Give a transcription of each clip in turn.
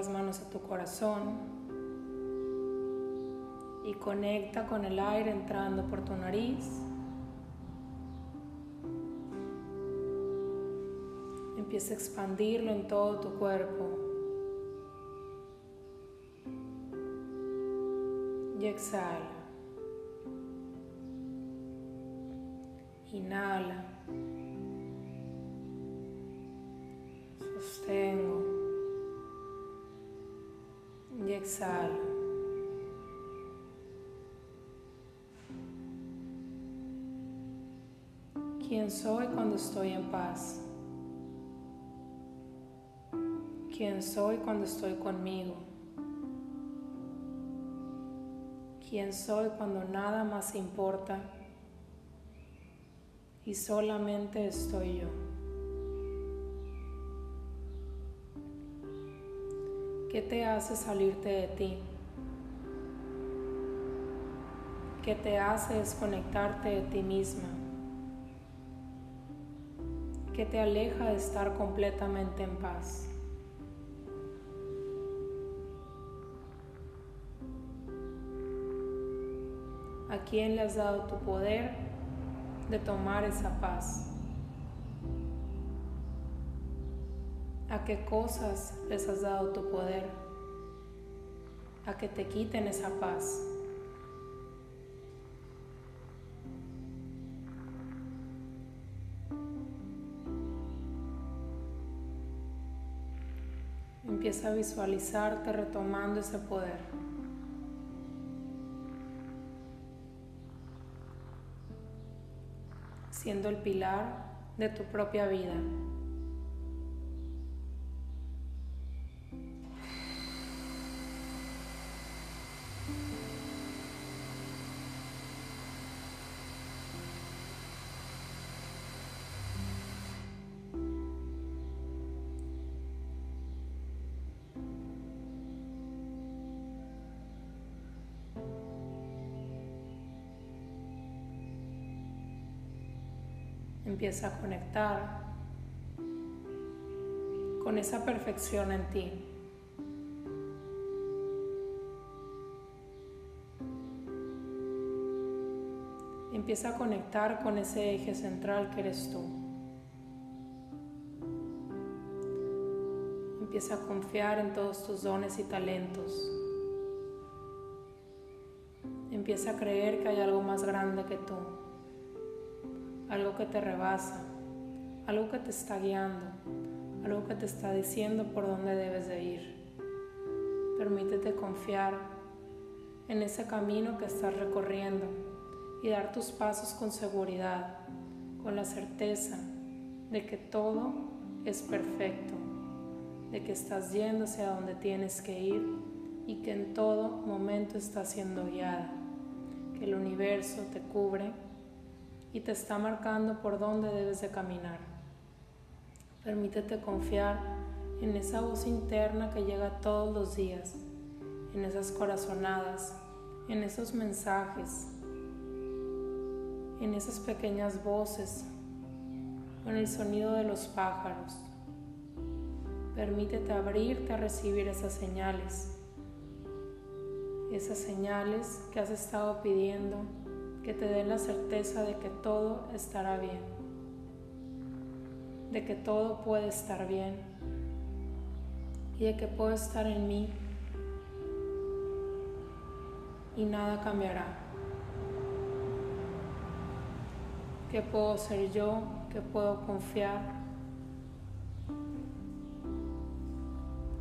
las manos a tu corazón y conecta con el aire entrando por tu nariz. Empieza a expandirlo en todo tu cuerpo. Y exhala. Inhala. Y exhalo. ¿Quién soy cuando estoy en paz? ¿Quién soy cuando estoy conmigo? ¿Quién soy cuando nada más importa y solamente estoy yo? ¿Qué te hace salirte de ti? ¿Qué te hace desconectarte de ti misma? ¿Qué te aleja de estar completamente en paz? ¿A quién le has dado tu poder de tomar esa paz? ¿A qué cosas les has dado tu poder? A que te quiten esa paz. Empieza a visualizarte retomando ese poder. Siendo el pilar de tu propia vida. Empieza a conectar con esa perfección en ti. Empieza a conectar con ese eje central que eres tú. Empieza a confiar en todos tus dones y talentos. Empieza a creer que hay algo más grande que tú algo que te rebasa, algo que te está guiando, algo que te está diciendo por dónde debes de ir. Permítete confiar en ese camino que estás recorriendo y dar tus pasos con seguridad, con la certeza de que todo es perfecto, de que estás yendo hacia donde tienes que ir y que en todo momento estás siendo guiada, que el universo te cubre y te está marcando por dónde debes de caminar. Permítete confiar en esa voz interna que llega todos los días, en esas corazonadas, en esos mensajes, en esas pequeñas voces, con el sonido de los pájaros. Permítete abrirte a recibir esas señales, esas señales que has estado pidiendo que te den la certeza de que todo estará bien, de que todo puede estar bien y de que puedo estar en mí y nada cambiará. Que puedo ser yo, que puedo confiar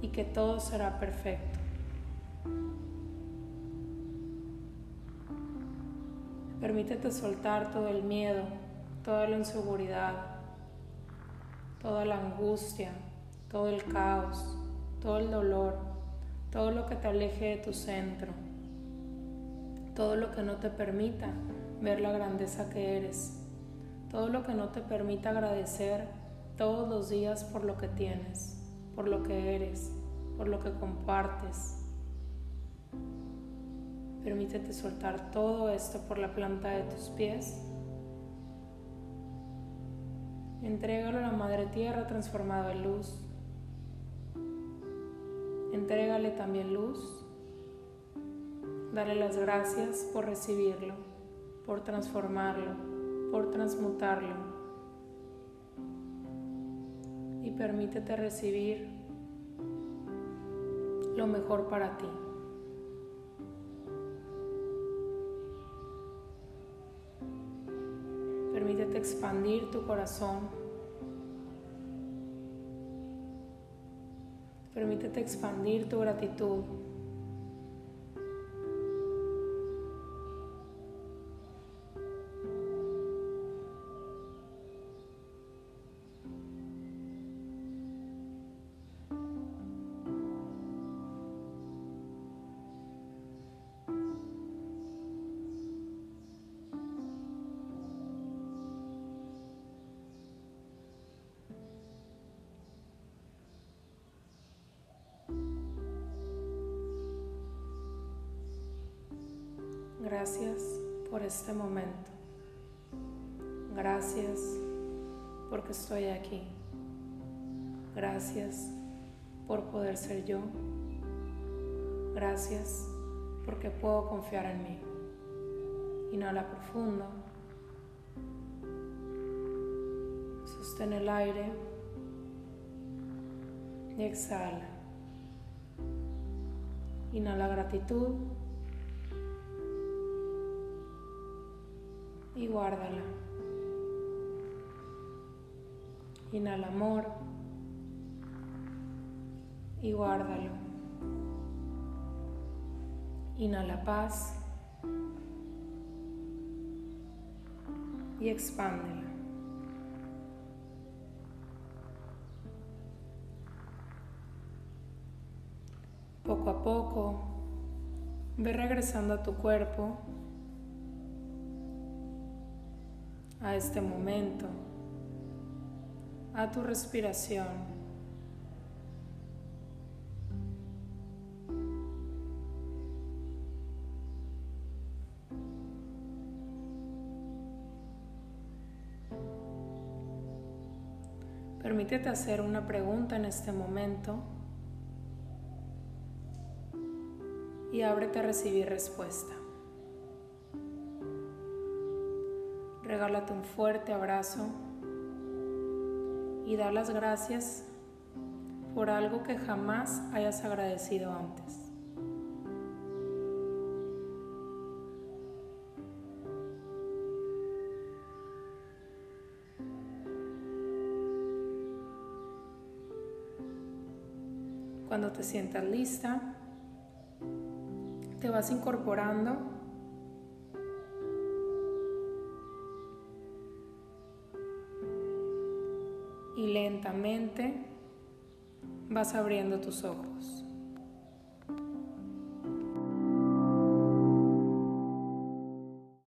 y que todo será perfecto. Permítete soltar todo el miedo, toda la inseguridad, toda la angustia, todo el caos, todo el dolor, todo lo que te aleje de tu centro, todo lo que no te permita ver la grandeza que eres, todo lo que no te permita agradecer todos los días por lo que tienes, por lo que eres, por lo que compartes, Permítete soltar todo esto por la planta de tus pies. Entrégalo a la Madre Tierra transformado en luz. entrégale también luz. Dale las gracias por recibirlo, por transformarlo, por transmutarlo. Y permítete recibir lo mejor para ti. Expandir tu corazón Permítete expandir tu gratitud. Gracias por este momento. Gracias porque estoy aquí. Gracias por poder ser yo. Gracias porque puedo confiar en mí. Inhala profundo. Sostén el aire y exhala. Inhala gratitud. Y guárdala. Inhala amor y guárdalo. Inhala paz y expándela. Poco a poco, ve regresando a tu cuerpo a este momento, a tu respiración. Permítete hacer una pregunta en este momento y ábrete a recibir respuesta. Regálate un fuerte abrazo y da las gracias por algo que jamás hayas agradecido antes. Cuando te sientas lista, te vas incorporando y lentamente vas abriendo tus ojos.